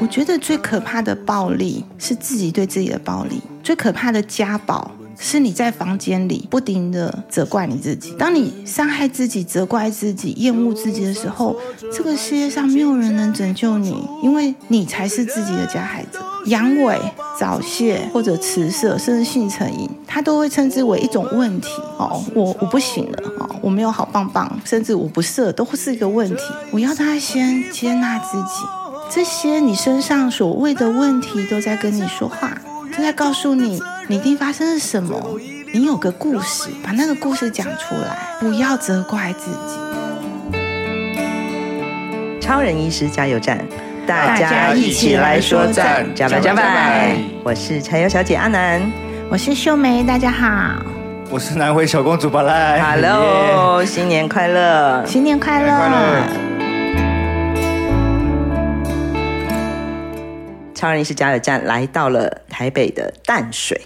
我觉得最可怕的暴力是自己对自己的暴力，最可怕的家暴是你在房间里不停地责怪你自己。当你伤害自己、责怪自己、厌恶自己的时候，这个世界上没有人能拯救你，因为你才是自己的加害者。阳痿、早泄或者迟射，甚至性成瘾，他都会称之为一种问题。哦，我我不行了，哦，我没有好棒棒，甚至我不射，都是一个问题。我要他先接纳自己。这些你身上所谓的问题都在跟你说话，都在告诉你你一定发生了什么。你有个故事，把那个故事讲出来，不要责怪自己。超人医师加油站，大家一起来说赞，加油加油！我是柴油小姐阿南，我是秀梅，大家好。我是南回小公主巴赖，Hello，新年快乐，新年快乐。超人艺术加油站来到了台北的淡水，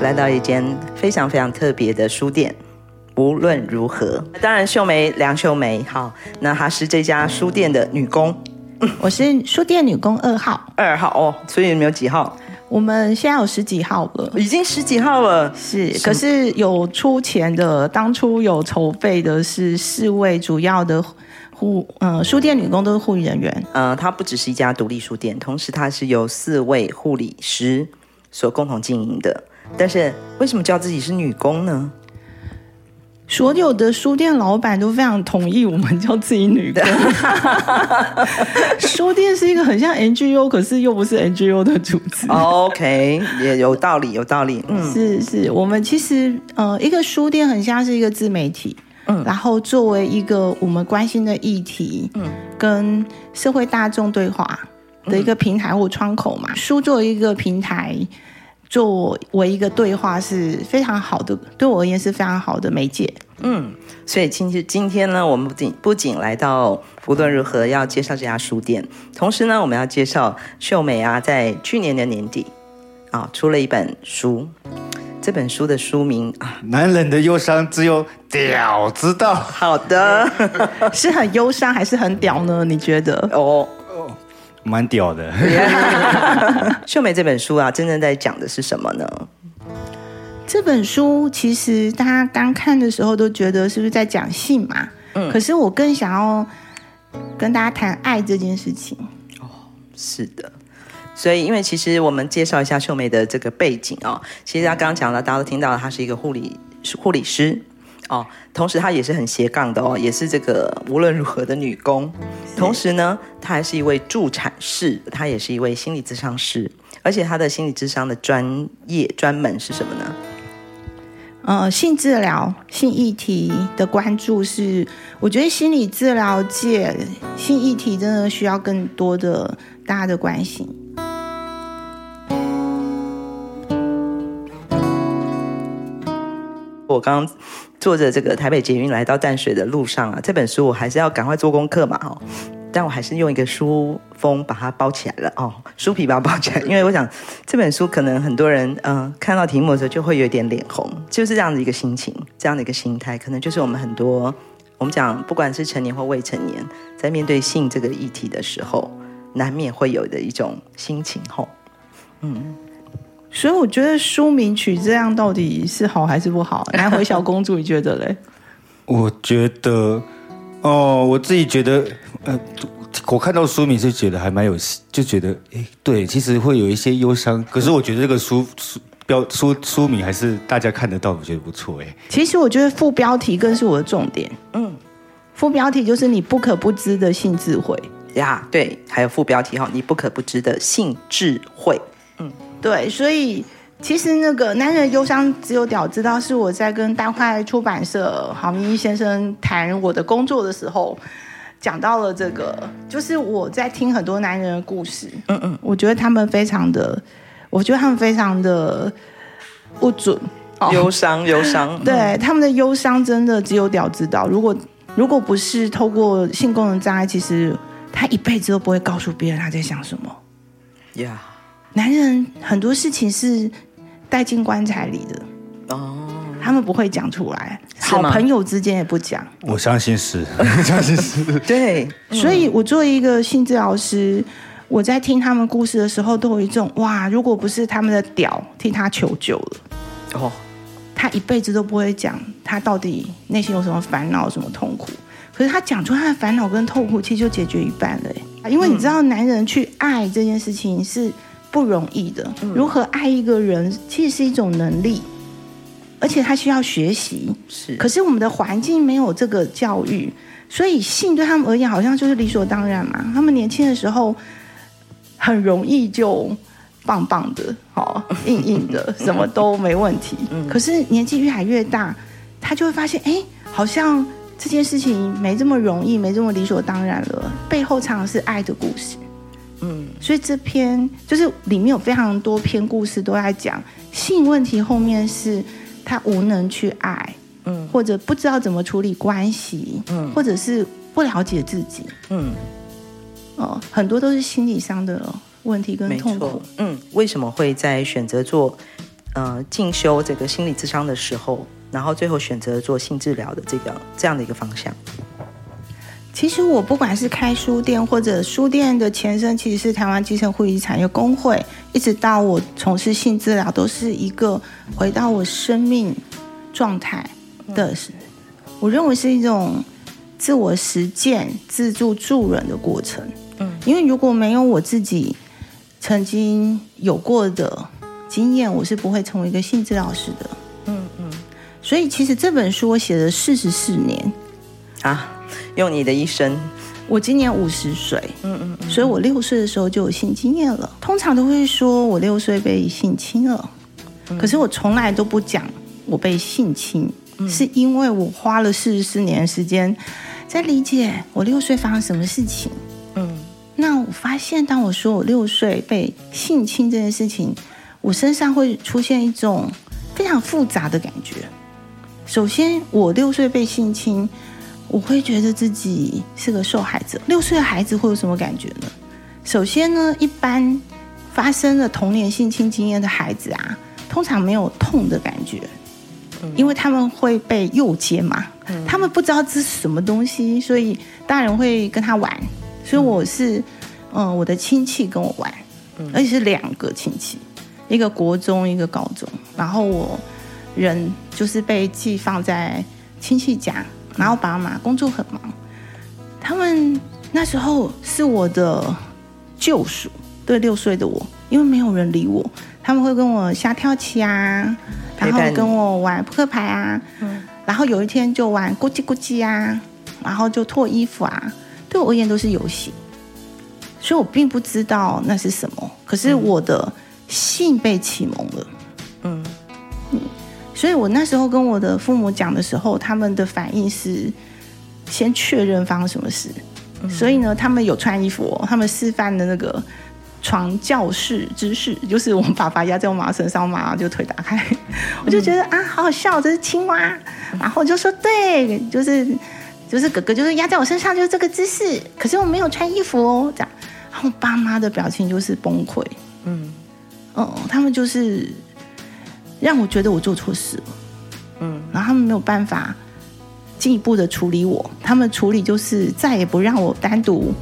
来到一间非常非常特别的书店。无论如何，当然秀梅梁秀梅，好，那她是这家书店的女工。我是书店女工二号，二号哦，所以你们有几号？我们现在有十几号了，已经十几号了。是，可是有出钱的，当初有筹备的是四位主要的。护，嗯，书店女工都是护理人员。呃，它不只是一家独立书店，同时它是由四位护理师所共同经营的。但是为什么叫自己是女工呢？所有的书店老板都非常同意我们叫自己女工。书店是一个很像 NGO，可是又不是 NGO 的组织。OK，也有道理，有道理。嗯，是是，我们其实呃，一个书店很像是一个自媒体。嗯，然后作为一个我们关心的议题，嗯，跟社会大众对话的一个平台或窗口嘛，书作为一个平台，作为一个对话是非常好的，对我而言是非常好的媒介。嗯，所以今天今天呢，我们不仅不仅来到无论如何要介绍这家书店，同时呢，我们要介绍秀美啊，在去年的年底啊，出了一本书。这本书的书名啊，男人的忧伤只有屌知道。好的，是很忧伤还是很屌呢？你觉得？哦哦，蛮屌的。秀梅这本书啊，真正在讲的是什么呢？这本书其实大家刚看的时候都觉得是不是在讲性嘛？嗯，可是我更想要跟大家谈爱这件事情。哦，是的。所以，因为其实我们介绍一下秀梅的这个背景哦，其实她刚刚讲了，大家都听到了，她是一个护理护理师哦，同时她也是很斜杠的哦，也是这个无论如何的女工，同时呢，她还是一位助产士，她也是一位心理咨商师，而且她的心理咨商的专业专门是什么呢？呃，性治疗、性议题的关注是，我觉得心理治疗界性议题真的需要更多的大家的关心。我刚刚坐着这个台北捷运来到淡水的路上啊，这本书我还是要赶快做功课嘛，哦，但我还是用一个书封把它包起来了哦，书皮把它包起来，因为我想这本书可能很多人嗯、看到题目的时候就会有点脸红，就是这样的一个心情，这样的一个心态，可能就是我们很多我们讲不管是成年或未成年，在面对性这个议题的时候，难免会有的一种心情吼，嗯。所以我觉得书名取这样到底是好还是不好？南回小公主，你觉得嘞？我觉得，哦，我自己觉得，呃，我看到书名就觉得还蛮有，就觉得，哎，对，其实会有一些忧伤。可是我觉得这个书书标书书名还是大家看得到，我觉得不错，哎。其实我觉得副标题更是我的重点。嗯，副标题就是你不可不知的性智慧呀，对，还有副标题哈，你不可不知的性智慧。嗯。对，所以其实那个男人忧伤只有屌知道，是我在跟大块出版社郝明义先生谈我的工作的时候，讲到了这个，就是我在听很多男人的故事，嗯嗯，我觉得他们非常的，我觉得他们非常的不准，忧伤忧伤，对，他们的忧伤真的只有屌知道，如果如果不是透过性功能障碍，其实他一辈子都不会告诉别人他在想什么，呀、yeah.。男人很多事情是带进棺材里的哦，他们不会讲出来，好朋友之间也不讲。我相信是，我相信是。对，所以我作为一个性治疗师，我在听他们故事的时候，都有一种哇，如果不是他们的屌替他求救了，哦，他一辈子都不会讲他到底内心有什么烦恼、什么痛苦。可是他讲出他的烦恼跟痛苦，其实就解决一半了。因为你知道，男人去爱这件事情是不容易的。如何爱一个人，其实是一种能力，而且他需要学习。是，可是我们的环境没有这个教育，所以性对他们而言好像就是理所当然嘛。他们年轻的时候很容易就棒棒的，好硬硬的，什么都没问题。可是年纪越来越大，他就会发现，哎，好像。这件事情没这么容易，没这么理所当然了。背后常常是爱的故事，嗯，所以这篇就是里面有非常多篇故事都在讲性问题，后面是他无能去爱，嗯，或者不知道怎么处理关系，嗯，或者是不了解自己，嗯，哦，很多都是心理上的问题跟痛苦，嗯，为什么会在选择做呃进修这个心理智商的时候？然后最后选择做性治疗的这个这样的一个方向。其实我不管是开书店或者书店的前身，其实是台湾基层护理产业工会，一直到我从事性治疗，都是一个回到我生命状态的，我认为是一种自我实践、自助助人的过程。嗯，因为如果没有我自己曾经有过的经验，我是不会成为一个性治疗师的。嗯嗯。所以其实这本书我写了四十四年，啊，用你的一生。我今年五十岁，嗯嗯，嗯，所以我六岁的时候就有性经验了。通常都会说我六岁被性侵了，嗯，可是我从来都不讲我被性侵，嗯，是因为我花了四十四年的时间在理解我六岁发生什么事情。嗯，那我发现当我说我六岁被性侵这件事情，我身上会出现一种非常复杂的感觉。首先，我六岁被性侵，我会觉得自己是个受害者。六岁的孩子会有什么感觉呢？首先呢，一般发生了童年性侵经验的孩子啊，通常没有痛的感觉，因为他们会被诱奸嘛，他们不知道这是什么东西，所以大人会跟他玩。所以我是，嗯、呃，我的亲戚跟我玩，而且是两个亲戚，一个国中，一个高中，然后我。人就是被寄放在亲戚家，然后爸妈工作很忙，他们那时候是我的救赎。对六岁的我，因为没有人理我，他们会跟我下跳棋啊，然后跟我玩扑克牌啊，然后有一天就玩咕叽咕叽啊，然后就脱衣服啊，对我而言都是游戏，所以我并不知道那是什么，可是我的性被启蒙了，嗯。所以我那时候跟我的父母讲的时候，他们的反应是先确认发生什么事。所以呢，他们有穿衣服哦，他们示范的那个床教室姿势，就是我们爸爸压在我妈妈身上，我妈妈就腿打开，我就觉得啊，好好笑，这是青蛙。然后我就说对，就是就是哥哥就是压在我身上，就是这个姿势。可是我没有穿衣服哦，这样。然后爸妈的表情就是崩溃，嗯，哦，他们就是。让我觉得我做错事了，嗯，然后他们没有办法进一步的处理我，他们处理就是再也不让我单独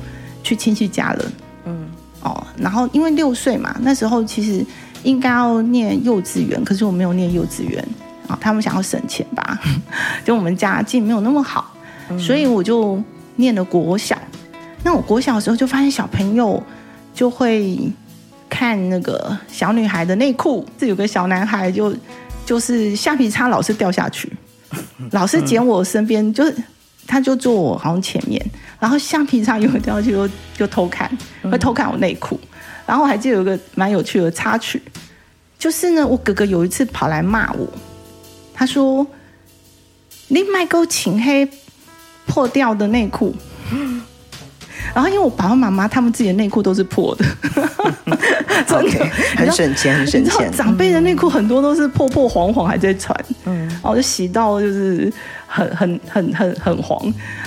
去亲戚家了，嗯，哦，然后因为六岁嘛，那时候其实应该要念幼稚园，可是我没有念幼稚园，啊，他们想要省钱吧，就我们家境没有那么好，所以我就念了国小。那我国小的时候就发现小朋友就会。看那个小女孩的内裤，这有个小男孩就就是橡皮擦老是掉下去，老是捡我身边，就是他就坐我好像前面，然后橡皮擦又会掉下去，就就偷看，会偷看我内裤，然后还记得有个蛮有趣的插曲，就是呢，我哥哥有一次跑来骂我，他说：“你卖够请黑破掉的内裤。”然后因为我爸爸妈妈他们自己的内裤都是破的，真的 okay, 很省钱，很省钱。长辈的内裤很多都是破破黄黄还在穿，嗯，然后就洗到就是很很很很很黄。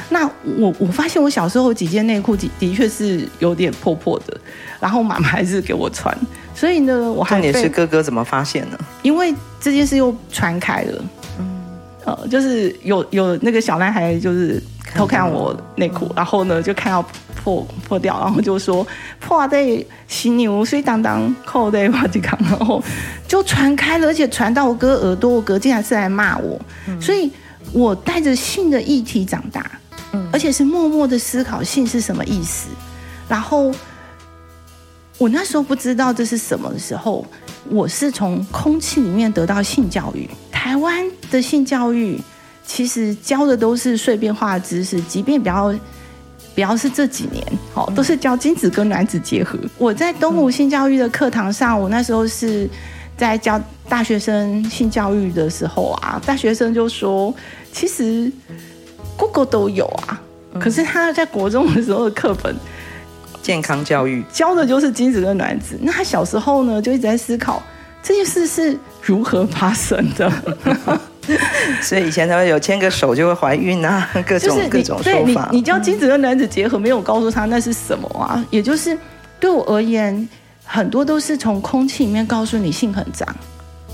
那我我发现我小时候几件内裤的的确是有点破破的，然后妈妈还是给我穿。所以呢，我还重点是哥哥怎么发现呢？因为这件事又传开了，嗯，呃，就是有有那个小男孩就是偷看我内裤，然后呢就看到。破破掉，然后就说破在犀牛所以当当扣的瓦吉康，然后就传开了，而且传到我哥耳朵，我哥竟然是来骂我，嗯、所以我带着性的议题长大，嗯，而且是默默的思考性是什么意思，然后我那时候不知道这是什么的时候，我是从空气里面得到性教育，台湾的性教育。其实教的都是碎片化的知识，即便比较比较是这几年，好，都是教精子跟卵子结合。我在东吴性教育的课堂上，我那时候是在教大学生性教育的时候啊，大学生就说，其实 Google 都有啊，可是他在国中的时候的课本，健康教育教的就是精子跟卵子，那他小时候呢就一直在思考这件事是如何发生的。所以以前他们有牵个手就会怀孕啊，各种各种说法。你你教精子跟卵子结合，没有告诉他那是什么啊？也就是对我而言，很多都是从空气里面告诉你性很脏。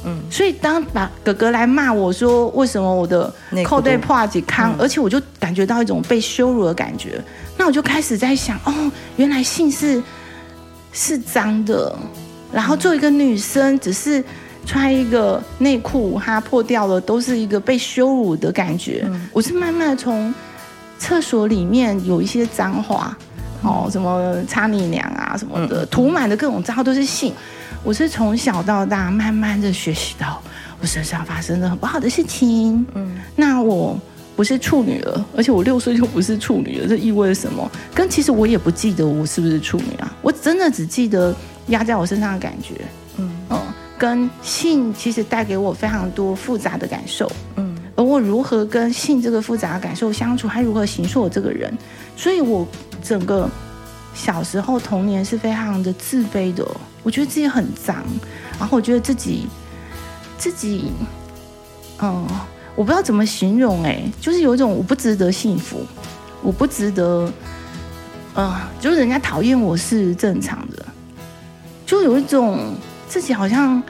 嗯，所以当把哥哥来骂我说为什么我的扣对破几康，而且我就感觉到一种被羞辱的感觉，那我就开始在想，哦，原来性是是脏的，然后作为一个女生，只是。穿一个内裤，它破掉了，都是一个被羞辱的感觉。嗯、我是慢慢的从厕所里面有一些脏话，嗯、哦，什么擦你娘啊什么的，嗯、涂满的各种脏话都是性。我是从小到大慢慢的学习到，我身上发生了很不好的事情。嗯，那我不是处女了，而且我六岁就不是处女了，这意味着什么？跟其实我也不记得我是不是处女啊，我真的只记得压在我身上的感觉。嗯嗯。跟性其实带给我非常多复杂的感受，嗯，而我如何跟性这个复杂的感受相处，还如何形塑我这个人，所以我整个小时候童年是非常的自卑的，我觉得自己很脏，然后我觉得自己自己，嗯，我不知道怎么形容，哎，就是有一种我不值得幸福，我不值得，嗯，就是人家讨厌我是正常的，就有一种。自己好像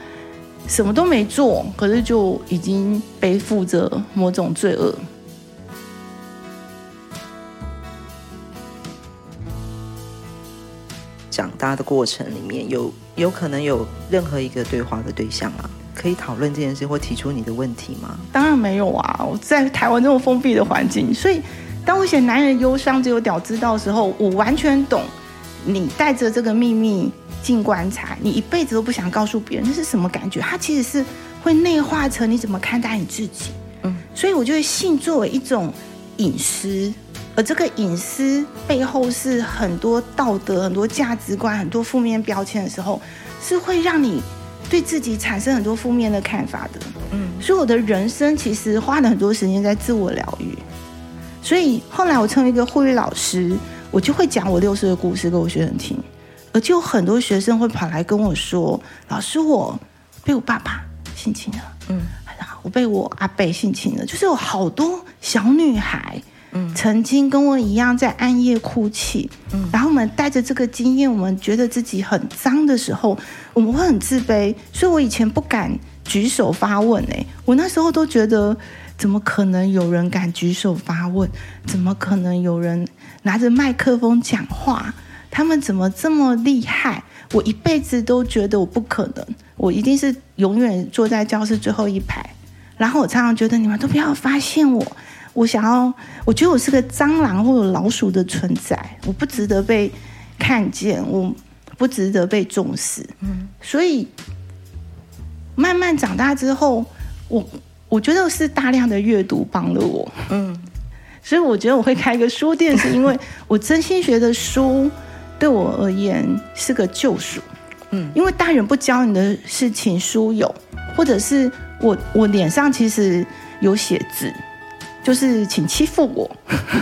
什么都没做，可是就已经背负着某种罪恶。长大的过程里面有有可能有任何一个对话的对象啊？可以讨论这件事或提出你的问题吗？当然没有啊！我在台湾这种封闭的环境，所以当我写男人忧伤只有屌知道的时候，我完全懂你带着这个秘密。进棺材，你一辈子都不想告诉别人，那是什么感觉？它其实是会内化成你怎么看待你自己。嗯，所以我觉得性作为一种隐私，而这个隐私背后是很多道德、很多价值观、很多负面标签的时候，是会让你对自己产生很多负面的看法的。嗯，所以我的人生其实花了很多时间在自我疗愈。所以后来我成为一个护理老师，我就会讲我六岁的故事给我学生听。而就很多学生会跑来跟我说：“老师，我被我爸爸性侵了，嗯，然后我被我阿伯性侵了。”就是有好多小女孩，嗯，曾经跟我一样在暗夜哭泣，嗯，然后我们带着这个经验，我们觉得自己很脏的时候，我们会很自卑。所以我以前不敢举手发问，哎，我那时候都觉得，怎么可能有人敢举手发问？怎么可能有人拿着麦克风讲话？他们怎么这么厉害？我一辈子都觉得我不可能，我一定是永远坐在教室最后一排。然后我常常觉得你们都不要发现我，我想要，我觉得我是个蟑螂或者老鼠的存在，我不值得被看见，我不值得被重视。嗯，所以慢慢长大之后，我我觉得是大量的阅读帮了我。嗯，所以我觉得我会开一个书店，是因为 我真心觉得书。对我而言是个救赎，嗯，因为大人不教你的事情，书有，或者是我我脸上其实有写字，就是请欺负我，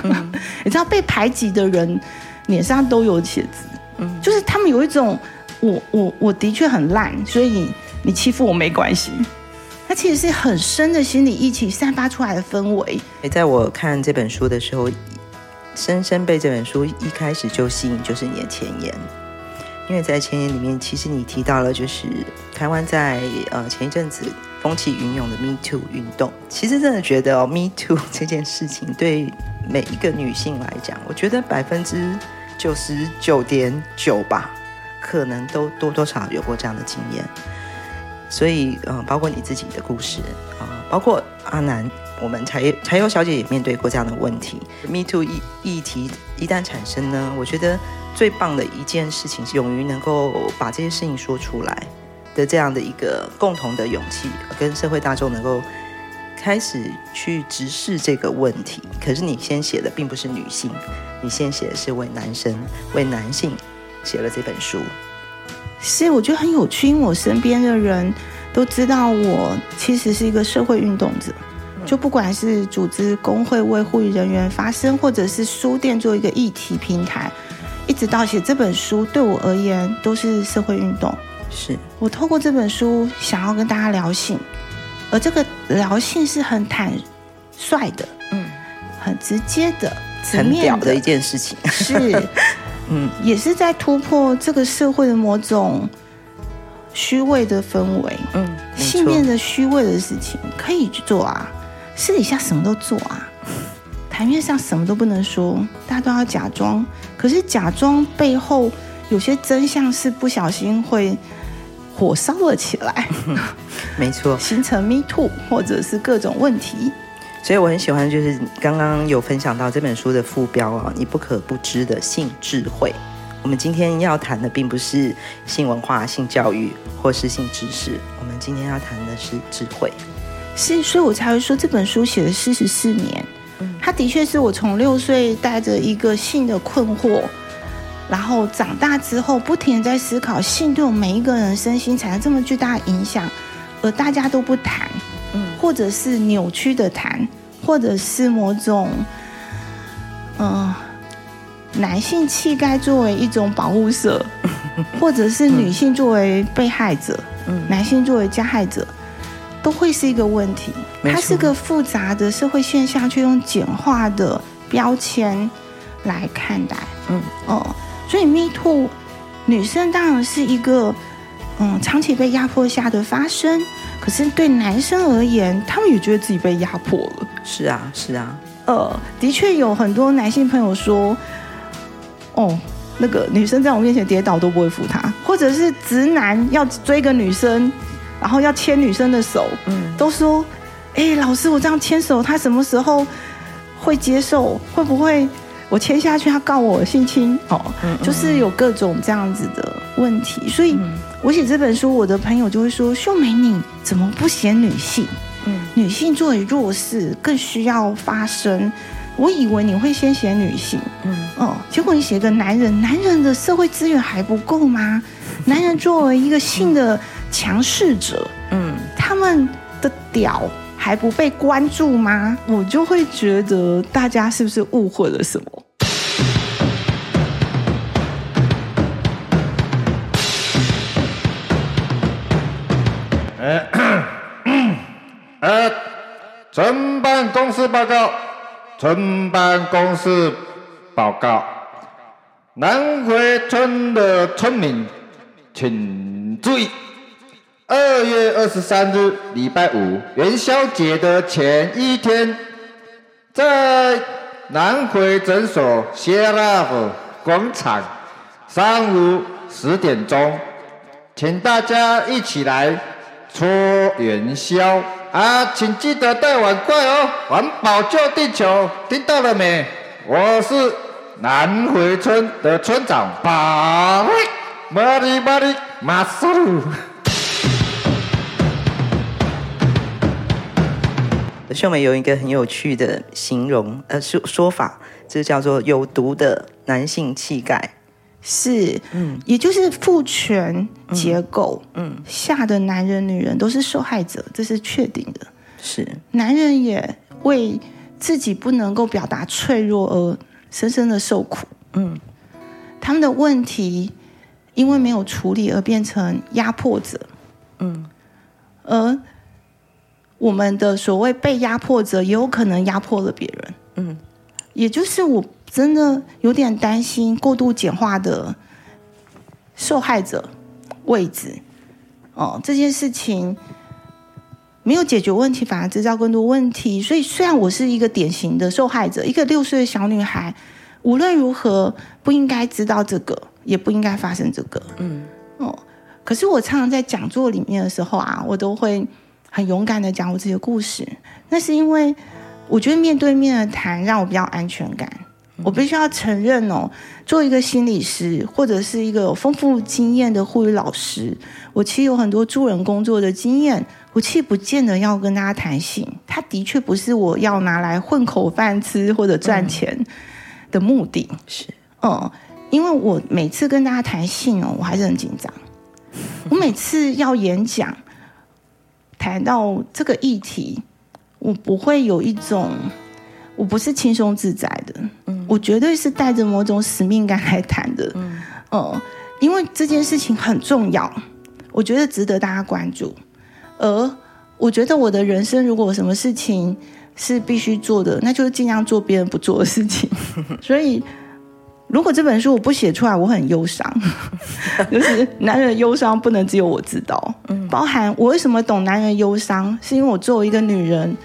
嗯、你知道被排挤的人脸上都有写字，嗯，就是他们有一种我我我的确很烂，所以你你欺负我没关系，它其实是很深的心理一起散发出来的氛围。在我看这本书的时候。深深被这本书一开始就吸引，就是你的前言，因为在前言里面，其实你提到了，就是台湾在呃前一阵子风起云涌的 Me Too 运动。其实真的觉得哦，Me Too 这件事情对每一个女性来讲，我觉得百分之九十九点九吧，可能都多多少少有过这样的经验。所以，嗯、呃，包括你自己的故事啊、包括阿南，我们柴柴油小姐也面对过这样的问题。Me Too 议议题一旦产生呢，我觉得最棒的一件事情是勇于能够把这些事情说出来的这样的一个共同的勇气，跟社会大众能够开始去直视这个问题。可是你先写的并不是女性，你先写的是为男生、为男性写了这本书。是，我觉得很有趣，因为我身边的人都知道我其实是一个社会运动者，就不管是组织工会为护理人员发声，或者是书店做一个议题平台，一直到写这本书，对我而言都是社会运动。是我透过这本书想要跟大家聊性，而这个聊性是很坦率的，嗯，很直接的，很屌的一件事情，是。嗯，也是在突破这个社会的某种虚伪的氛围。嗯，信念的虚伪的事情可以去做啊，私底下什么都做啊，台面上什么都不能说，大家都要假装。可是假装背后有些真相是不小心会火烧了起来。没错，形成 Me Too 或者是各种问题。所以我很喜欢，就是刚刚有分享到这本书的副标啊，你不可不知的性智慧。我们今天要谈的并不是性文化、性教育或是性知识，我们今天要谈的是智慧。是，所以我才会说这本书写了四十四年。嗯，它的确是我从六岁带着一个性的困惑，然后长大之后不停在思考性对我们每一个人身心产生这么巨大的影响，而大家都不谈。或者是扭曲的谈，或者是某种，嗯、呃，男性气概作为一种保护色，或者是女性作为被害者，嗯、男性作为加害者，都会是一个问题。它是个复杂的社会现象，却用简化的标签来看待。嗯哦，所以 Me Too，女生当然是一个，嗯，长期被压迫下的发生。可是对男生而言，他们也觉得自己被压迫了。是啊，是啊。呃，的确有很多男性朋友说，哦，那个女生在我面前跌倒都不会扶她，或者是直男要追个女生，然后要牵女生的手，嗯，都说，哎，老师，我这样牵手，他什么时候会接受？会不会我牵下去，他告我性侵？哦，嗯嗯，就是有各种这样子的问题，所以。嗯我写这本书，我的朋友就会说：“秀梅，你怎么不写女性？嗯，女性作为弱势，更需要发声。我以为你会先写女性，嗯哦，结果你写个男人，男人的社会资源还不够吗？男人作为一个性的强势者，嗯，他们的屌还不被关注吗？我就会觉得大家是不是误会了什么？”村办公室报告，村办公室报告，南回村的村民请注意，二月二十三日礼拜五元宵节的前一天，在南回诊所谢拉夫广场，上午十点钟，请大家一起来搓元宵。啊，请记得带碗筷哦！环保救地球，听到了没？我是南回村的村长巴力，巴力巴力马苏鲁。秀美有一个很有趣的形容，呃，说说法，这叫做有毒的男性气概。是，嗯，也就是父权结构，嗯，嗯。下的男人、女人都是受害者，这是确定的。是，男人也为自己不能够表达脆弱而深深的受苦，嗯，他们的问题因为没有处理而变成压迫者，嗯，而我们的所谓被压迫者也有可能压迫了别人，嗯，也就是我。真的有点担心过度简化的受害者位置哦，这件事情没有解决问题，反而制造更多问题。所以，虽然我是一个典型的受害者，一个六岁的小女孩，无论如何不应该知道这个，也不应该发生这个。嗯哦，可是我常常在讲座里面的时候啊，我都会很勇敢的讲我自己的故事。那是因为我觉得面对面的谈让我比较安全感。我必须要承认哦，做一个心理师或者是一个有丰富经验的护理老师，我其实有很多助人工作的经验。我其实不见得要跟大家谈性，他的确不是我要拿来混口饭吃或者赚钱的目的。是，嗯，因为我每次跟大家谈性哦，我还是很紧张。我每次要演讲，谈到这个议题，我不会有一种。我不是轻松自在的，嗯，我绝对是带着某种使命感来谈的，嗯，嗯，因为这件事情很重要，我觉得值得大家关注。而我觉得我的人生，如果有什么事情是必须做的，那就是尽量做别人不做的事情。所以，如果这本书我不写出来，我很忧伤，就是男人的忧伤不能只有我知道，嗯，包含我为什么懂男人忧伤，是因为我作为一个女人。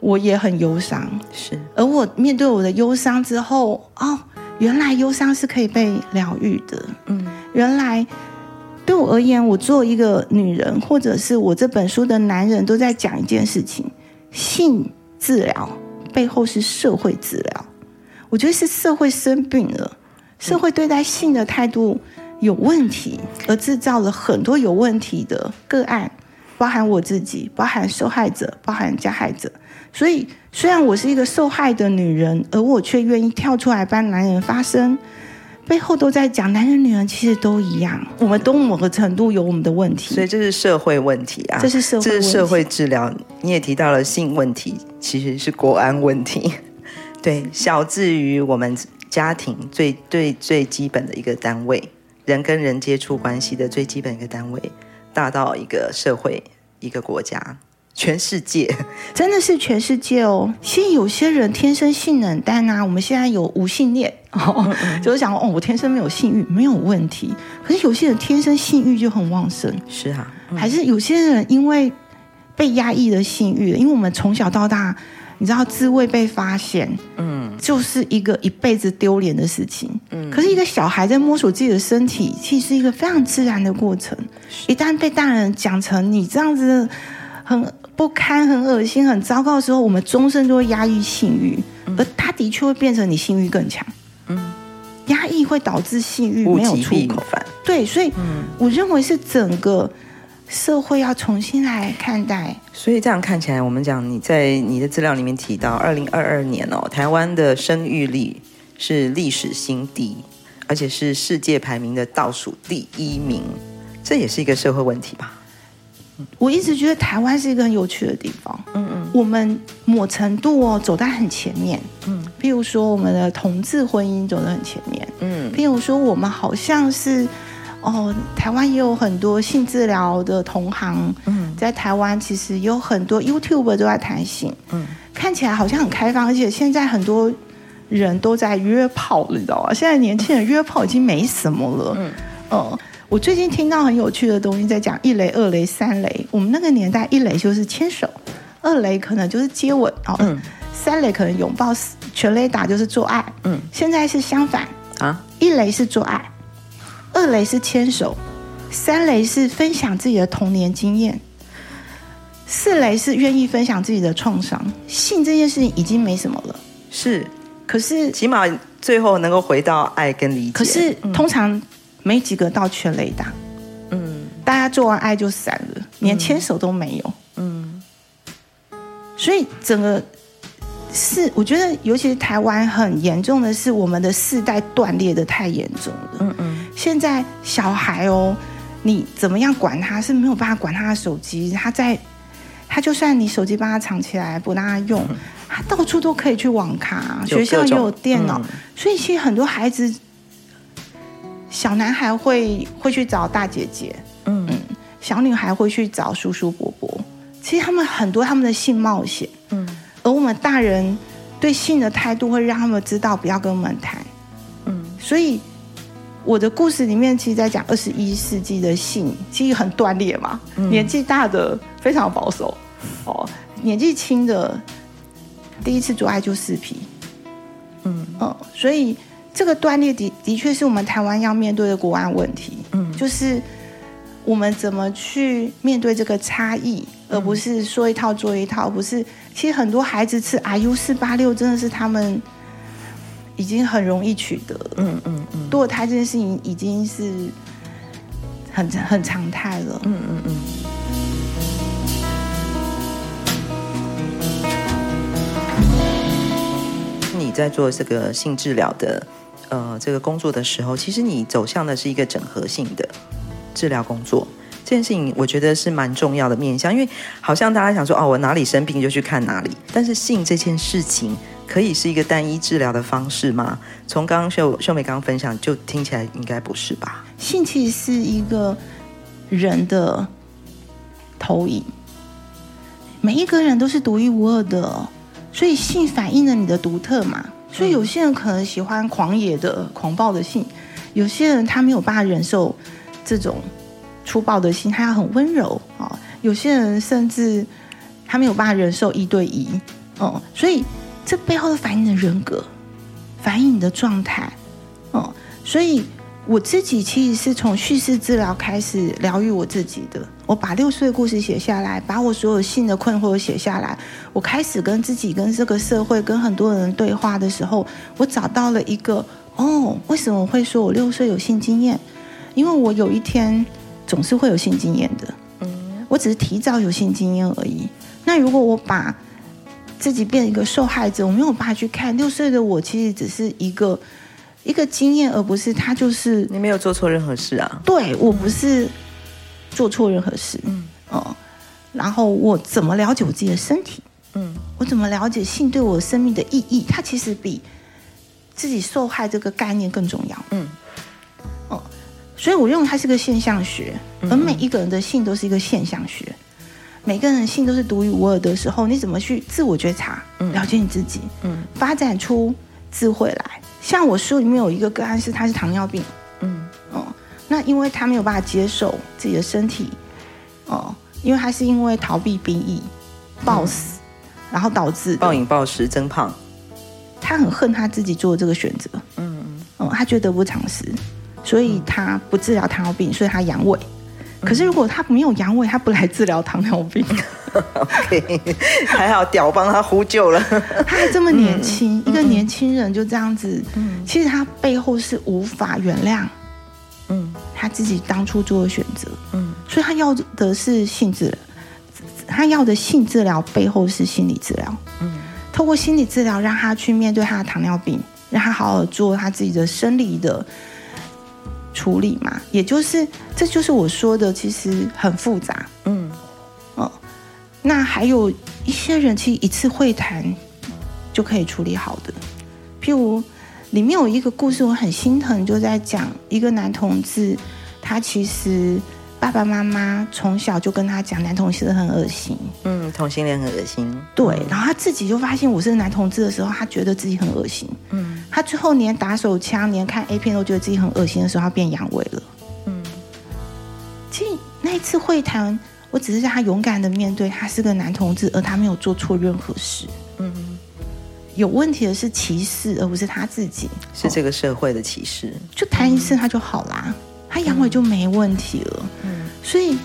我也很忧伤，是。而我面对我的忧伤之后，哦，原来忧伤是可以被疗愈的。嗯，原来对我而言，我做一个女人，或者是我这本书的男人，都在讲一件事情：性治疗背后是社会治疗。我觉得是社会生病了，社会对待性的态度有问题，而制造了很多有问题的个案，包含我自己，包含受害者，包含加害者。所以，虽然我是一个受害的女人，而我却愿意跳出来帮男人发声，背后都在讲男人、女人其实都一样，我们都某个程度有我们的问题。所以这是社会问题啊，这是社会，这是社会治疗。你也提到了性问题，其实是国安问题。对，小至于我们家庭最最最基本的一个单位，人跟人接触关系的最基本一个单位，大到一个社会、一个国家。全世界 真的是全世界哦。其实有些人天生性冷淡啊，我们现在有无性恋，哦，就是想哦，我天生没有性欲，没有问题。可是有些人天生性欲就很旺盛，是啊，嗯、还是有些人因为被压抑的性欲，因为我们从小到大，你知道自慰被发现，嗯，就是一个一辈子丢脸的事情，嗯。可是一个小孩在摸索自己的身体，其实是一个非常自然的过程。一旦被大人讲成你这样子很。不堪、很恶心、很糟糕的时候，我们终身都会压抑性欲，嗯、而他的确会变成你性欲更强。嗯，压抑会导致性欲没有出口。对，所以，我认为是整个社会要重新来看待。所以这样看起来，我们讲你在你的资料里面提到，二零二二年哦，台湾的生育率是历史新低，而且是世界排名的倒数第一名，这也是一个社会问题吧？我一直觉得台湾是一个很有趣的地方。嗯嗯，我们某程度哦走在很前面。嗯，譬如说我们的同志婚姻走得很前面。嗯，譬如说我们好像是哦，台湾也有很多性治疗的同行。嗯，在台湾其实有很多 YouTuber 都在谈性。嗯，看起来好像很开放，而且现在很多人都在约炮，你知道吗？现在年轻人约炮已经没什么了。嗯，哦。我最近听到很有趣的东西，在讲一雷、二雷、三雷。我们那个年代，一雷就是牵手，二雷可能就是接吻哦，嗯、三雷可能拥抱，全雷打就是做爱。嗯，现在是相反啊，一雷是做爱，二雷是牵手，三雷是分享自己的童年经验，四雷是愿意分享自己的创伤。性这件事情已经没什么了，是，可是起码最后能够回到爱跟理解。可是通常。嗯没几个到全雷达，嗯，大家做完爱就散了，连牵手都没有，嗯，所以整个是我觉得，尤其是台湾很严重的是，我们的世代断裂的太严重了，嗯嗯，现在小孩哦，你怎么样管他是没有办法管他的手机，他在，他就算你手机帮他藏起来不让他用，他到处都可以去网咖，学校也有电脑，所以其实很多孩子。小男孩会会去找大姐姐，嗯。嗯，小女孩会去找叔叔伯伯。其实他们很多他们的性冒险，嗯，而我们大人对性的态度会让他们知道不要跟我们谈，嗯。所以我的故事里面其实在讲二十一世纪的性，其实很断裂嘛。嗯、年纪大的非常保守，哦，年纪轻的第一次做爱就四 P，嗯嗯，所以。这个断裂的的确是我们台湾要面对的国安问题。嗯，就是我们怎么去面对这个差异，而不是说一套做一套。不是，其实很多孩子吃 IU 四八六真的是他们已经很容易取得。嗯嗯嗯，堕胎这件事情已经是很很常态了。嗯嗯嗯。你在做这个性治疗的。呃，这个工作的时候，其实你走向的是一个整合性的治疗工作。这件事情，我觉得是蛮重要的面向，因为好像大家想说，哦，我哪里生病就去看哪里。但是性这件事情，可以是一个单一治疗的方式吗？从刚刚秀秀美刚刚分享，就听起来应该不是吧？性其实是一个人的投影，每一个人都是独一无二的，所以性反映了你的独特嘛。所以有些人可能喜欢狂野的、狂暴的性，有些人他没有办法忍受这种粗暴的心，他要很温柔啊。有些人甚至他没有办法忍受一对一，哦，所以这背后的反映的人格，反映你的状态，哦，所以。我自己其实是从叙事治疗开始疗愈我自己的。我把六岁的故事写下来，把我所有性的困惑写下来。我开始跟自己、跟这个社会、跟很多人对话的时候，我找到了一个哦，为什么会说我六岁有性经验？因为我有一天总是会有性经验的。嗯，我只是提早有性经验而已。那如果我把自己变成一个受害者，我没有办法去看六岁的我，其实只是一个。一个经验，而不是他就是你没有做错任何事啊。对，我不是做错任何事，嗯哦。然后我怎么了解我自己的身体？嗯，我怎么了解性对我生命的意义？它其实比自己受害这个概念更重要。嗯哦，所以我认为它是个现象学，而每一个人的性都是一个现象学。每个人的性都是独一无二的时候，你怎么去自我觉察？了解你自己？嗯，发展出智慧来。像我书里面有一个个案是，他是糖尿病，嗯。哦，那因为他没有办法接受自己的身体，哦，因为他是因为逃避兵役，暴死，嗯、然后导致暴饮暴食增胖，他很恨他自己做这个选择，嗯。嗯，他觉得得不偿失，所以他不治疗糖尿病，所以他阳痿。可是如果他没有阳痿，他不来治疗糖尿病。OK，还好屌帮他呼救了。他还这么年轻，嗯、一个年轻人就这样子。嗯，其实他背后是无法原谅，嗯，他自己当初做的选择。嗯，所以他要的是性治疗，他要的性治疗背后是心理治疗。嗯，透过心理治疗让他去面对他的糖尿病，让他好好做他自己的生理的。处理嘛，也就是，这就是我说的，其实很复杂。嗯，哦，那还有一些人，其实一次会谈就可以处理好的。譬如里面有一个故事，我很心疼，就在讲一个男同志，他其实。爸爸妈妈从小就跟他讲男同性恋很恶心，嗯，同性恋很恶心，对。然后他自己就发现我是男同志的时候，他觉得自己很恶心，嗯。他最后连打手枪、连看 A 片都觉得自己很恶心的时候，他变阳痿了，嗯。其实那一次会谈，我只是让他勇敢的面对，他是个男同志，而他没有做错任何事，嗯。有问题的是歧视，而不是他自己，是这个社会的歧视。哦，就谈一次他就好啦。他阳痿就没问题了，嗯，所以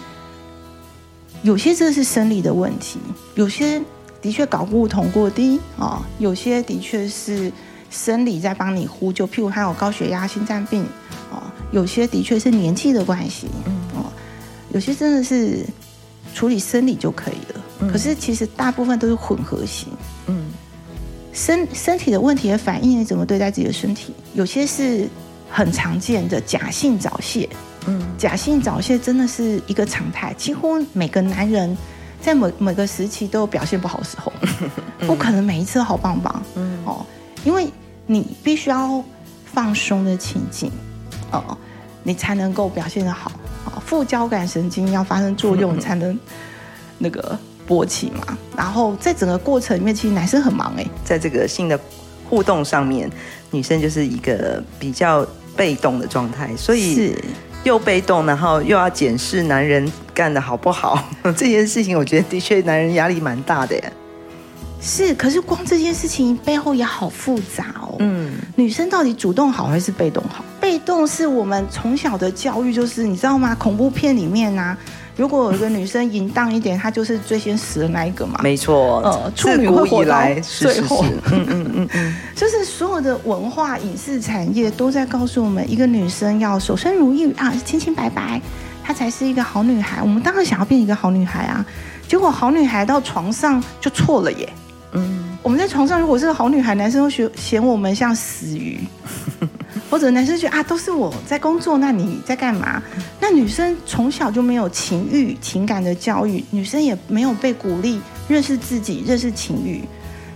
有些这是生理的问题，有些的确睾固酮过低啊，有些的确是生理在帮你呼救，譬如他有高血压、心脏病哦，有些的确是年纪的关系，嗯。哦，有些真的是处理生理就可以了，嗯，可是其实大部分都是混合型，嗯，身身体的问题的反应，你怎么对待自己的身体？有些是。很常见的假性早泄，嗯，假性早泄真的是一个常态，几乎每个男人在某每个时期都有表现不好的时候，不可能每一次都好棒棒，嗯。哦，因为你必须要放松的情境，哦，你才能够表现得好，哦，副交感神经要发生作用 才能那个勃起嘛，然后在整个过程里面，其实男生很忙哎，在这个性的互动上面，女生就是一个比较。被动的状态，所以是又被动，然后又要检视男人干得好不好 这件事情，我觉得的确男人压力蛮大的耶。是，可是光这件事情背后也好复杂哦。嗯，女生到底主动好还是被动好？被动是我们从小的教育，就是你知道吗？恐怖片里面啊，如果有一个女生淫荡一点，她就是最先死的那一个嘛。没错，呃，处女会活到最后。嗯嗯嗯嗯，就是所有的文化影视产业都在告诉我们，一个女生要守身如玉啊，清清白白，她才是一个好女孩。我们当然想要变一个好女孩啊，结果好女孩到床上就错了耶。嗯，我们在床上如果是个好女孩，男生都嫌嫌我们像死鱼，或者男生觉得啊，都是我在工作，那你在干嘛？那女生从小就没有情欲、情感的教育，女生也没有被鼓励认识自己、认识情欲，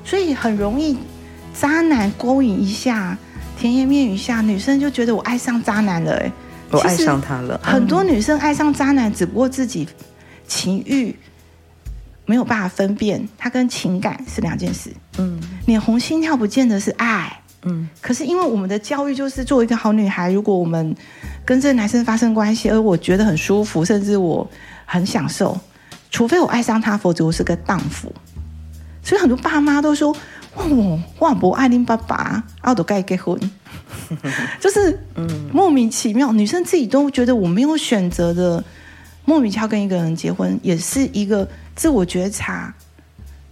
所以很容易渣男勾引一下，甜言蜜语下，女生就觉得我爱上渣男了，哎，我爱上他了。很多女生爱上渣男，只不过自己情欲。没有办法分辨，它跟情感是两件事。嗯，脸红心跳不见得是爱。嗯，可是因为我们的教育就是做一个好女孩，如果我们跟这个男生发生关系，而我觉得很舒服，甚至我很享受，除非我爱上他，否则我是个荡妇。所以很多爸妈都说：“哇，我不爱你爸爸，我都该结婚。” 就是，莫名其妙，女生自己都觉得我没有选择的，莫名其妙跟一个人结婚，也是一个。自我觉察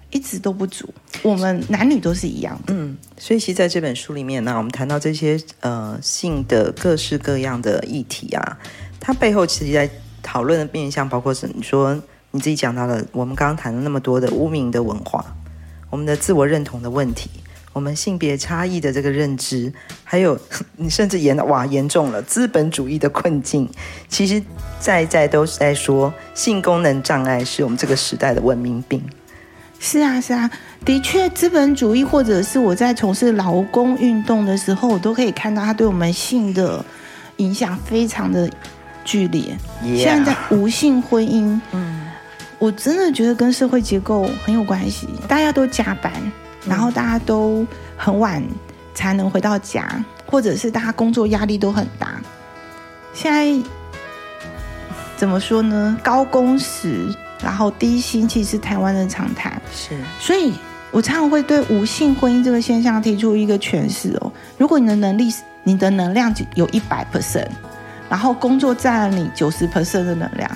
一直都不足，我们男女都是一样。嗯，所以其实在这本书里面呢，我们谈到这些呃性的各式各样的议题啊，它背后其实在讨论的面向包括是？你说你自己讲到了，我们刚刚谈了那么多的污名的文化，我们的自我认同的问题。我们性别差异的这个认知，还有 你甚至严哇严重了资本主义的困境，其实在在都是在说性功能障碍是我们这个时代的文明病。是啊是啊，的确资本主义或者是我在从事劳工运动的时候，我都可以看到它对我们性的影响非常的剧烈。现在在无性婚姻，嗯，我真的觉得跟社会结构很有关系，大家都加班。然后大家都很晚才能回到家，或者是大家工作压力都很大。现在怎么说呢？高工时，然后低薪，其实是台湾的常态。是，所以我常常会对无性婚姻这个现象提出一个诠释哦。如果你的能力、你的能量有一百 percent，然后工作占了你九十 percent 的能量，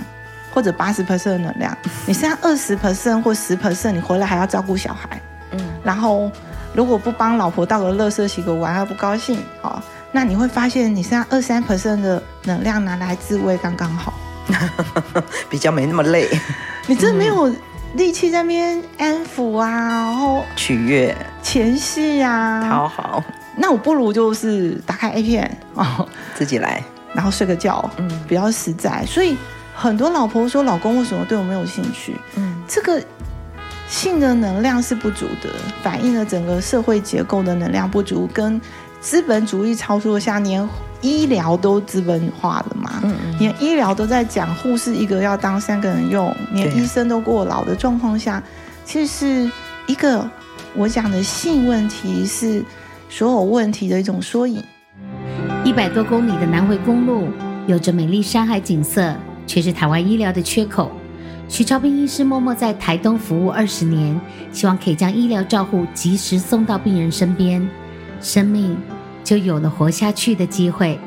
或者八十 percent 的能量，你剩下二十 percent 或十 percent，你回来还要照顾小孩。嗯然后，如果不帮老婆倒个垃圾、洗个碗，还不高兴，哦，那你会发现你剩下二三 percent 的能量拿来自慰刚刚好，比较没那么累。你真的没有力气在那边安抚啊，然后取悦、前戏啊，讨好。那我不如就是打开 A 片哦，自己来，然后睡个觉，嗯，比较实在。所以很多老婆说，老公为什么对我没有兴趣？嗯，这个。性的能量是不足的，反映了整个社会结构的能量不足，跟资本主义操作下，连医疗都资本化了嘛？嗯嗯，连医疗都在讲护士一个要当三个人用，连医生都过劳的状况下，其实是一个我讲的性问题是所有问题的一种缩影。一百多公里的南回公路有着美丽山海景色，却是台湾医疗的缺口。许超斌医师默默在台东服务二十年，希望可以将医疗照护及时送到病人身边，生命就有了活下去的机会。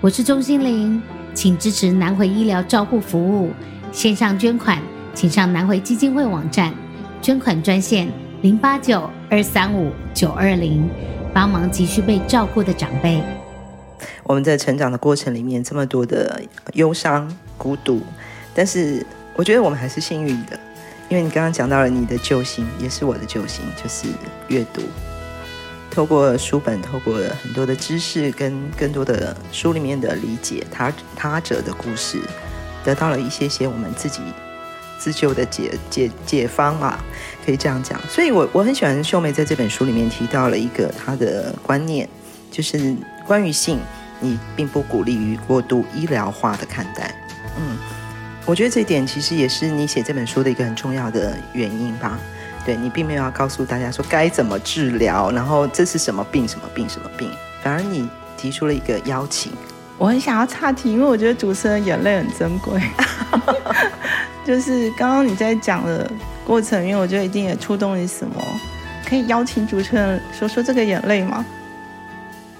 我是钟欣凌，请支持南回医疗照护服务，线上捐款，请上南回基金会网站，捐款专线零八九二三五九二零，帮忙急需被照顾的长辈。我们在成长的过程里面，这么多的忧伤、孤独，但是。我觉得我们还是幸运的，因为你刚刚讲到了你的救星，也是我的救星，就是阅读。透过书本，透过很多的知识，跟更多的书里面的理解，他他者的故事，得到了一些些我们自己自救的解解解方啊，可以这样讲。所以我我很喜欢秀梅在这本书里面提到了一个她的观念，就是关于性，你并不鼓励于过度医疗化的看待，嗯。我觉得这一点其实也是你写这本书的一个很重要的原因吧。对，你并没有要告诉大家说该怎么治疗，然后这是什么病什么病什么病，反而你提出了一个邀请。我很想要岔题，因为我觉得主持人眼泪很珍贵。就是刚刚你在讲的过程因为，我觉得一定也触动你什么。可以邀请主持人说说这个眼泪吗？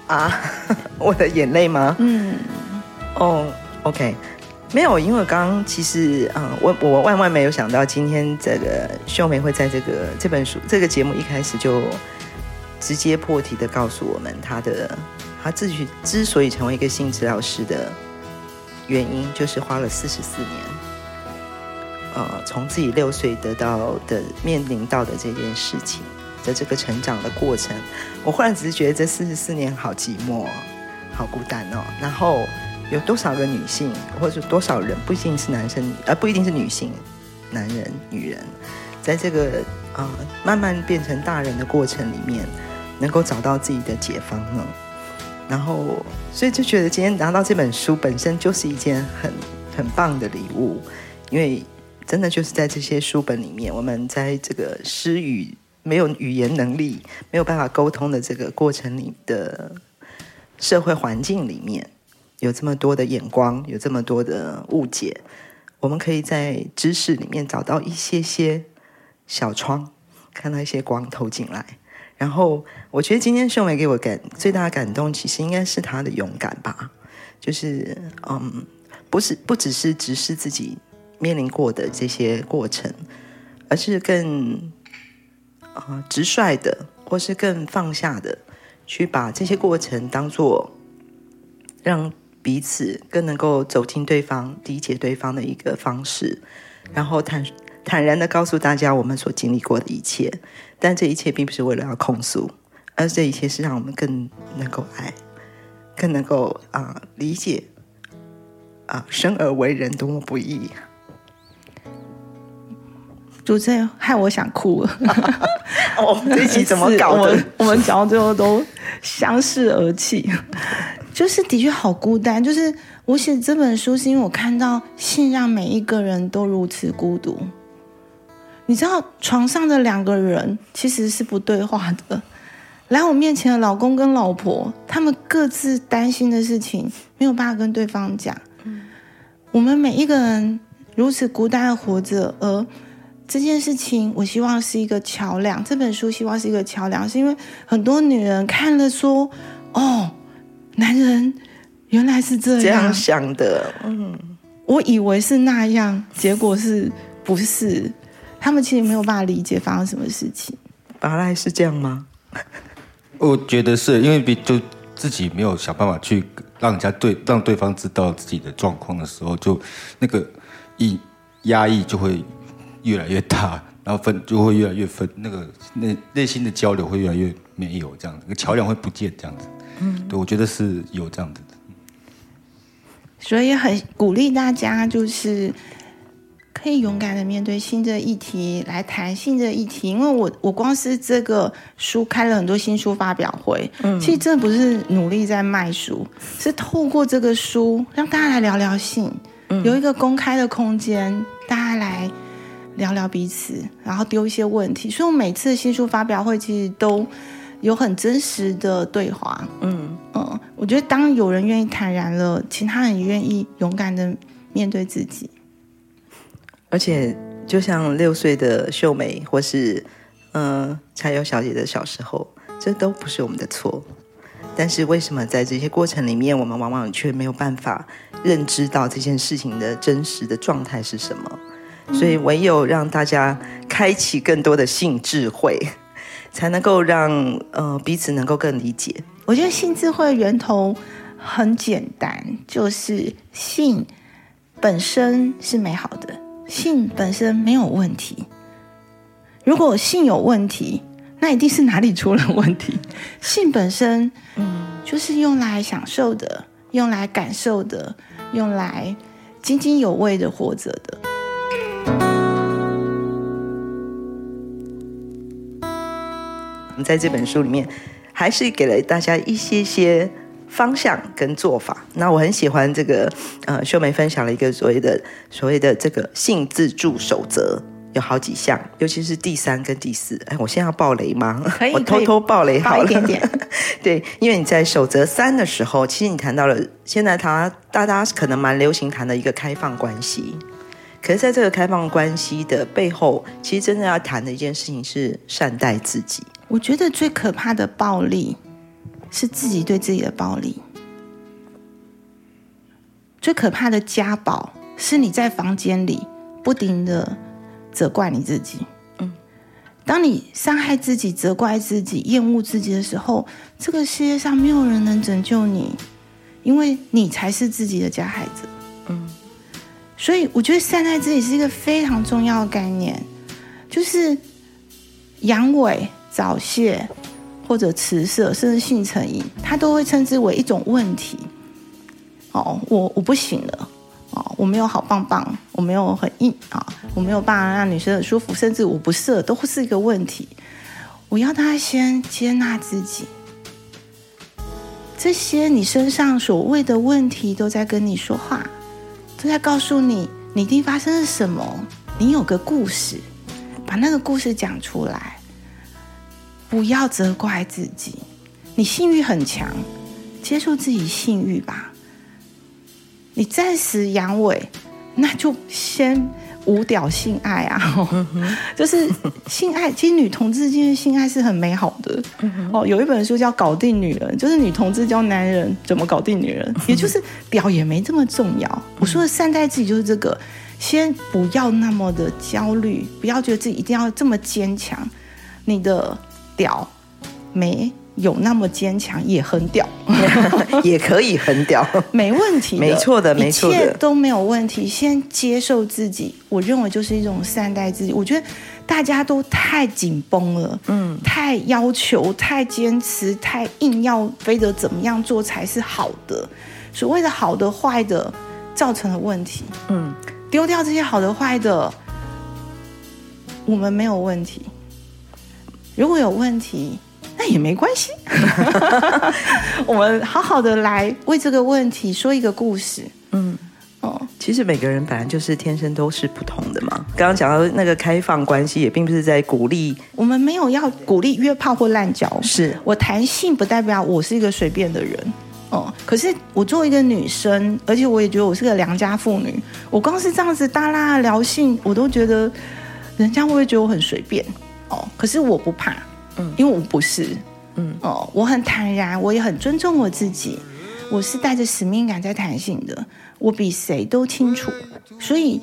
啊，我的眼泪吗？嗯，哦、oh,，OK，没有，因为刚其实，嗯，我我万万没有想到今天这个秀梅会在这个这本书这个节目一开始就直接破题的告诉我们，她的她自己之所以成为一个性治疗师的原因，就是花了四十四年，呃，从自己六岁得到的面临到的这件事情。的这个成长的过程，我忽然只是觉得这四十四年好寂寞，好孤单哦。然后有多少个女性，或者多少人，不一定是男生，而、不一定是女性，男人、女人，在这个啊、慢慢变成大人的过程里面，能够找到自己的解放呢？然后，所以就觉得今天拿到这本书本身就是一件很很棒的礼物，因为真的就是在这些书本里面，我们在这个失语。没有语言能力、没有办法沟通的这个过程里的社会环境里面，有这么多的眼光，有这么多的误解，我们可以在知识里面找到一些些小窗，看到一些光透进来。然后，我觉得今天秀梅给我感最大的感动，其实应该是她的勇敢吧。就是，嗯，不是不只是直视自己面临过的这些过程，而是更。啊，直率的，或是更放下的，去把这些过程当做让彼此更能够走进对方、理解对方的一个方式，然后坦坦然的告诉大家我们所经历过的一切。但这一切并不是为了要控诉，而这一切是让我们更能够爱，更能够啊、呃、理解啊生而为人多么不易。主持人害我想哭了。哦，这一集怎么搞的？我们，我们讲到最后都相视而泣，就是的确好孤单。就是我写这本书，是因为我看到信让每一个人都如此孤独。你知道，床上的两个人其实是不对话的。来我面前的老公跟老婆，他们各自担心的事情没有办法跟对方讲。我们每一个人如此孤单的活着，而。这件事情，我希望是一个桥梁。这本书希望是一个桥梁，是因为很多女人看了说：“哦，男人原来是这样，这样想的。”嗯，我以为是那样，结果是不是？他们其实没有办法理解发生什么事情。本来是这样吗？我觉得是因为比就自己没有想办法去让人家对让对方知道自己的状况的时候，就那个一压抑就会。越来越大，然后分就会越来越分，那个内内心的交流会越来越没有这样子，那个桥梁会不见这样子。嗯，对，我觉得是有这样子的。所以很鼓励大家，就是可以勇敢的面对性这个议题，来谈性这个议题。因为我我光是这个书开了很多新书发表会，嗯，其实真的不是努力在卖书，是透过这个书让大家来聊聊性，嗯，有一个公开的空间，大家来。聊聊彼此，然后丢一些问题，所以我每次新书发表会其实都有很真实的对话。嗯嗯，我觉得当有人愿意坦然了，其他人也愿意勇敢的面对自己。而且，就像六岁的秀美，或是嗯、呃、柴油小姐的小时候，这都不是我们的错。但是为什么在这些过程里面，我们往往却没有办法认知到这件事情的真实的状态是什么？所以，唯有让大家开启更多的性智慧，才能够让呃彼此能够更理解。我觉得性智慧源头很简单，就是性本身是美好的，性本身没有问题。如果性有问题，那一定是哪里出了问题。性本身，嗯，就是用来享受的，用来感受的，用来津津有味的活着的。们在这本书里面，还是给了大家一些些方向跟做法。那我很喜欢这个，呃，秀梅分享了一个所谓的所谓的这个性自助守则，有好几项，尤其是第三跟第四。哎，我现在要爆雷吗？可以，我偷偷爆雷好了，一点点。对，因为你在守则三的时候，其实你谈到了现在他大家可能蛮流行谈的一个开放关系。可是，在这个开放关系的背后，其实真正要谈的一件事情是善待自己。我觉得最可怕的暴力是自己对自己的暴力。最可怕的家暴是你在房间里不停的责怪你自己。嗯，当你伤害自己、责怪自己、厌恶自己的时候，这个世界上没有人能拯救你，因为你才是自己的加害者。嗯，所以我觉得善待自己是一个非常重要的概念，就是阳痿、早泄或者迟射，甚至性成瘾，他都会称之为一种问题。哦，我我不行了，哦，我没有好棒棒，我没有很硬啊，我没有办法让女生很舒服，甚至我不射都是一个问题。我要他先接纳自己，这些你身上所谓的问题都在跟你说话，都在告诉你你一定发生了什么，你有个故事，把那个故事讲出来，不要责怪自己，你性欲很强，接受自己性欲吧。你暂时阳痿，那就先无屌性爱啊！就是性爱，其实女同志之间性爱是很美好的。哦，有一本书叫《搞定女人》，就是女同志教男人怎么搞定女人，也就是屌也没这么重要。我说的善待自己就是这个，先不要那么的焦虑，不要觉得自己一定要这么坚强。你的屌没。有那么坚强也很屌，也可以很屌，没问题，没错的，没错的，一切都没有问题。先接受自己，我认为就是一种善待自己。我觉得大家都太紧绷了，嗯，太要求、太坚持、太硬要，非得怎么样做才是好的。所谓的好的、坏的，造成了问题，嗯，丢掉这些好的、坏的，我们没有问题。如果有问题。那也没关系，我们好好的来为这个问题说一个故事。嗯，哦，其实每个人本来就是天生都是不同的嘛。刚刚讲到那个开放关系，也并不是在鼓励，我们没有要鼓励约炮或滥交。是我谈性不代表我是一个随便的人。哦，可是我作为一个女生，而且我也觉得我是个良家妇女，我光是这样子大拉聊性，我都觉得人家会不会觉得我很随便？哦，可是我不怕。嗯，因为我不是，嗯哦，我很坦然，我也很尊重我自己，我是带着使命感在谈性的，我比谁都清楚，所以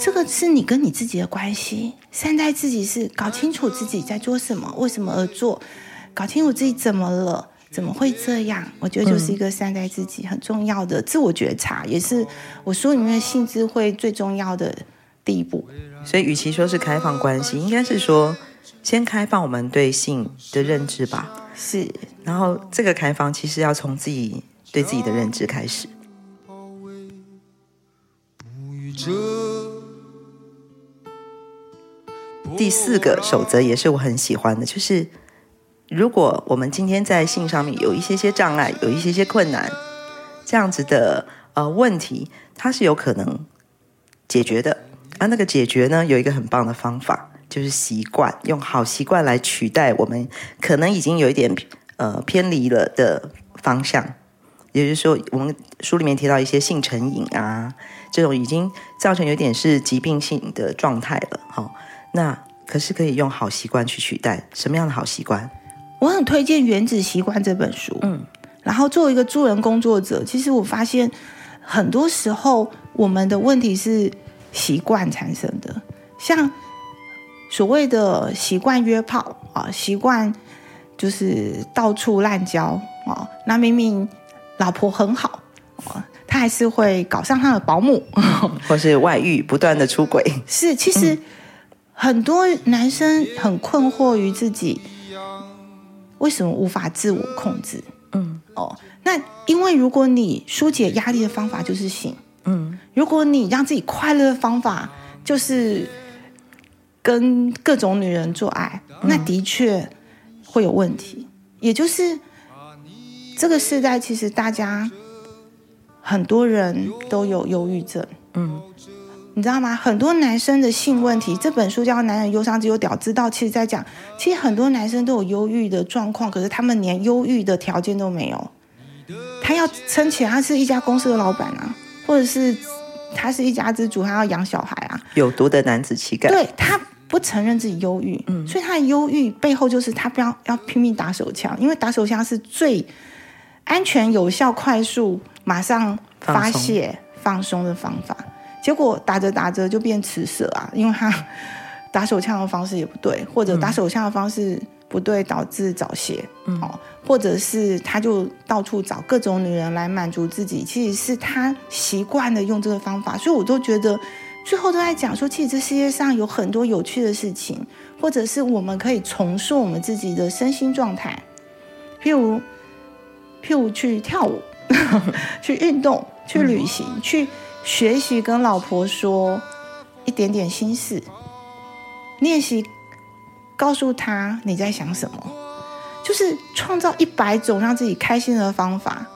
这个是你跟你自己的关系，善待自己是搞清楚自己在做什么，为什么而做，搞清楚自己怎么了，怎么会这样，我觉得就是一个善待自己很重要的自我觉察，也是我书里面性智慧最重要的第一步。所以，与其说是开放关系，应该是说。先开放我们对性的认知吧，是。然后这个开放其实要从自己对自己的认知开始。第四个守则也是我很喜欢的，就是如果我们今天在性上面有一些些障碍，有一些些困难，这样子的呃问题，它是有可能解决的。而那个解决呢，有一个很棒的方法。就是习惯，用好习惯来取代我们可能已经有一点呃偏离了的方向。也就是说，我们书里面提到一些性成瘾啊，这种已经造成有点是疾病性的状态了。好，那可是可以用好习惯去取代。什么样的好习惯？我很推荐《原子习惯》这本书。嗯，然后作为一个助人工作者，其实我发现很多时候我们的问题是习惯产生的，像。所谓的习惯约炮啊，习惯就是到处滥交啊，那明明老婆很好啊，他还是会搞上他的保姆，或是外遇，不断的出轨。是，其实很多男生很困惑于自己为什么无法自我控制。嗯，哦，那因为如果你疏解压力的方法就是性，嗯，如果你让自己快乐的方法就是。跟各种女人做爱，那的确会有问题。也就是这个时代，其实大家很多人都有忧郁症。嗯，你知道吗？很多男生的性问题，这本书叫《男人忧伤只有屌知道》，其实在讲，其实很多男生都有忧郁的状况，可是他们连忧郁的条件都没有。他要撑起来，他是一家公司的老板啊，或者是他是一家之主，他要养小孩啊。有毒的男子气概。对，他不承认自己忧郁，嗯，所以他的忧郁背后就是他不要要拼命打手枪，因为打手枪是最安全、有效、快速、马上发泄、放松的方法。结果打着打着就变迟射啊，因为他打手枪的方式也不对，或者打手枪的方式不对，导致早泄，嗯，哦，或者是他就到处找各种女人来满足自己，其实是他习惯了用这个方法，所以我都觉得。最后都在讲说，其实这世界上有很多有趣的事情，或者是我们可以重塑我们自己的身心状态，譬如譬如去跳舞、去运动、去旅行、去学习跟老婆说一点点心事，练习告诉他你在想什么，就是创造一百种让自己开心的方法。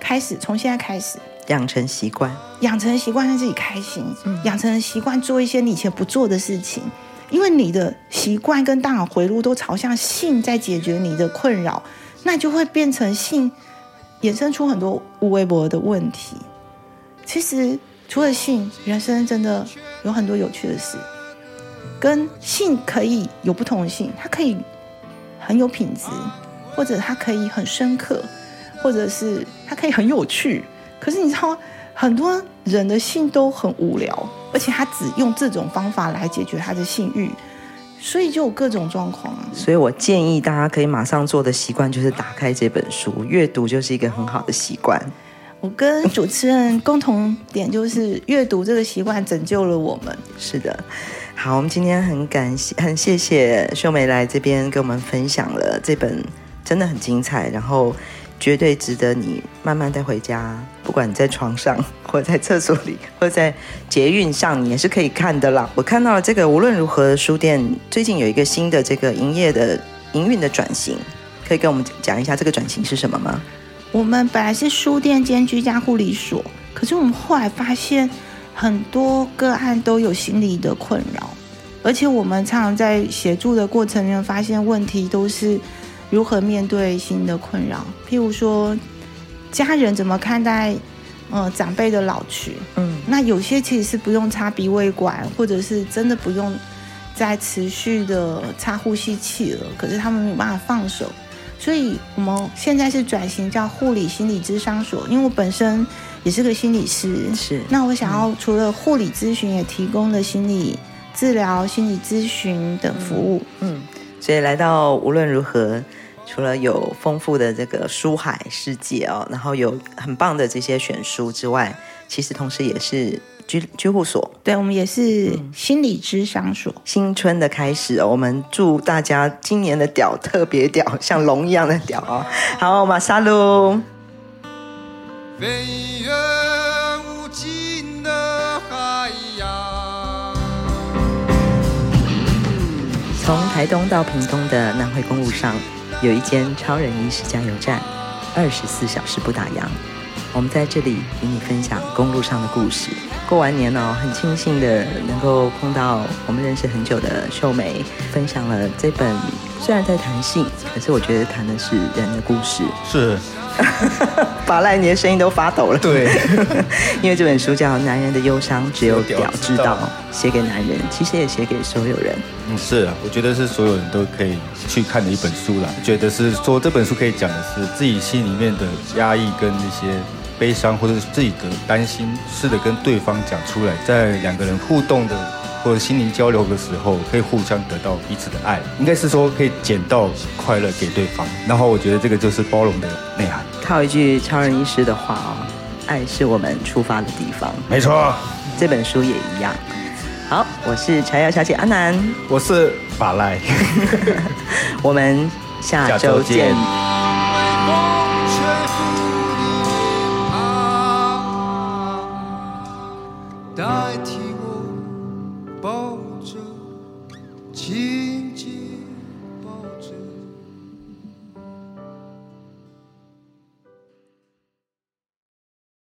开始，从现在开始。养成习惯，养成习惯让自己开心，嗯、养成习惯做一些你以前不做的事情，因为你的习惯跟大脑回路都朝向性在解决你的困扰，那就会变成性衍生出很多无微博的问题。其实除了性，人生真的有很多有趣的事，跟性可以有不同的性，它可以很有品质，或者它可以很深刻，或者是它可以很有趣。可是你知道吗？很多人的性都很无聊，而且他只用这种方法来解决他的性欲，所以就有各种状况啊。所以我建议大家可以马上做的习惯就是打开这本书，阅读就是一个很好的习惯。我跟主持人共同点就是阅读这个习惯拯救了我们。是的，好，我们今天很感谢，很谢谢秀梅来这边跟我们分享了这本真的很精彩，然后。绝对值得你慢慢带回家，不管你在床上，或在厕所里，或在捷运上，你也是可以看的啦。我看到了这个无论如何书店最近有一个新的这个营业的营运的转型，可以跟我们讲一下这个转型是什么吗？我们本来是书店兼居家护理所，可是我们后来发现很多个案都有心理的困扰，而且我们常常在协助的过程里面发现问题都是。如何面对新的困扰？譬如说，家人怎么看待呃长辈的老去？嗯，那有些其实是不用插鼻胃管，或者是真的不用再持续的插呼吸器了。可是他们没有办法放手，所以我们现在是转型叫护理心理咨商所。因为我本身也是个心理师，是。那我想要除了护理咨询，也提供了心理治疗、心理咨询等服务。嗯，嗯，所以来到无论如何。除了有丰富的这个书海世界哦，然后有很棒的这些选书之外，其实同时也是居居护所。对，我们也是心理咨商所。新春的开始哦，我们祝大家今年的屌特别屌，像龙一样的屌哦。好，马萨路。飞越无尽从台东到屏东的南回公路上。有一间超人医师加油站，二十四小时不打烊。我们在这里与你分享公路上的故事。过完年哦，很庆幸的能够碰到我们认识很久的秀梅，分享了这本虽然在谈性，可是我觉得谈的是人的故事。是。法赖，你的声音都发抖了。对，因为这本书叫《男人的忧伤只有屌知道》，写给男人，其实也写给所有人。嗯，是啊，我觉得是所有人都可以去看的一本书啦。觉得是说这本书可以讲的是自己心里面的压抑跟那些悲伤，或者是自己的担心，试着跟对方讲出来，在两个人互动的。或者心灵交流的时候，可以互相得到彼此的爱，应该是说可以捡到快乐给对方。然后我觉得这个就是包容的内涵。套一句超人医师的话哦，爱是我们出发的地方。没错，这本书也一样。好，我是柴瑶小姐阿南，我是法赖，我们下周见。night.